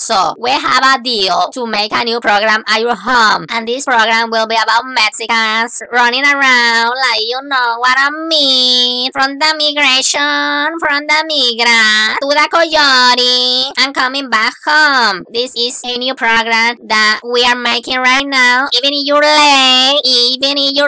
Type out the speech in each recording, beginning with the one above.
So we have a deal to make a new program at your home, and this program will be about Mexicans running around like you know what I mean. From the migration, from the migra to the coyote, and coming back home. This is a new program that we are making right now. Even if you're late,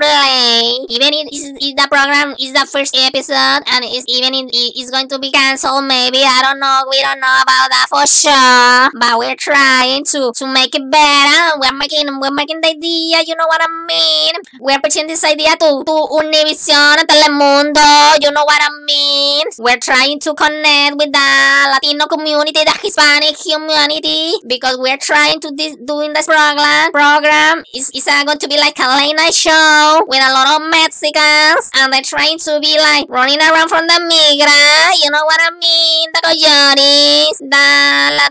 even if the program is the first episode, and it's even it's going to be cancelled, maybe I don't know. We don't know about that for sure, but we're trying to to make it better. We're making we're making the idea. You know what I mean? We're pitching this idea to to Univision Telemundo. You know what I mean? We're trying to connect with the Latino community, the Hispanic community, because we're trying to this doing this program. Program is is going to be like a late night show with a lot of Mexicans, and they're trying to be like running around from the migra. You know what I mean? The coyotes, the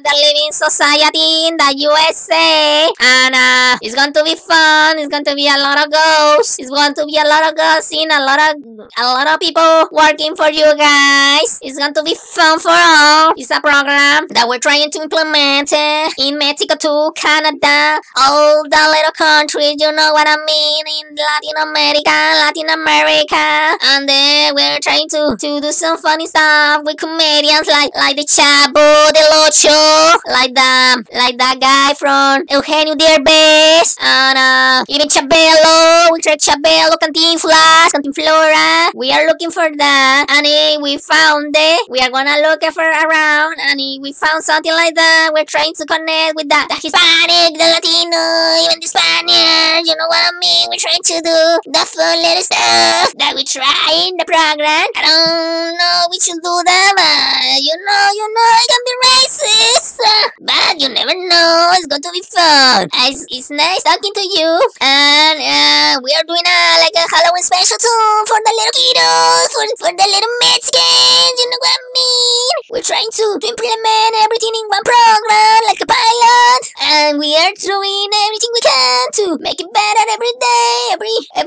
the living society in the USA, and uh, it's going to be fun. It's going to be a lot of ghosts. It's going to be a lot of ghosts in a lot of a lot of people working for you guys. It's going to be fun for all. It's a program that we're trying to implement eh, in Mexico too, Canada, all the little countries. You know what I mean? In Latin America, Latin America, and then we're trying to to do some funny stuff with comedians like like the Chavo, the Locho, like the like that guy from Eugenio Derbez, and uh, even Chabelo. We tried Chabelo, Cantinflas, Cantinflora. We are looking for that, and eh, we found it. We are gonna look for around, and eh, we found something like that. We're trying to connect with the, the Hispanic, the Latino, even the Spaniard. You know what I mean? We're trying to do the fun little stuff that we try in the program. I don't know we should do that, but you know, you know, it can be racist. uh, But you never know. It's going to be fun. Uh, It's, it's nice talking to you, and uh, we are doing a like a Halloween special too for the little kiddos, for for the little Mexicans. You know what I mean? We're trying to, to implement everything in one program, like a pilot, and we are doing everything we can to make it better every day,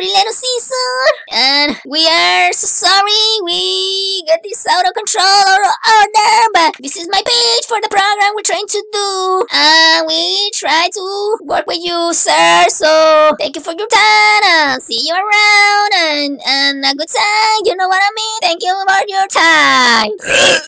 every little season. And we are so sorry we got this out of control or order, but this is my page for the program we're trying to do. And we try to work with you, sir. So thank you for your time. And see you around and, and a good time. You know what I mean? Thank you for your time.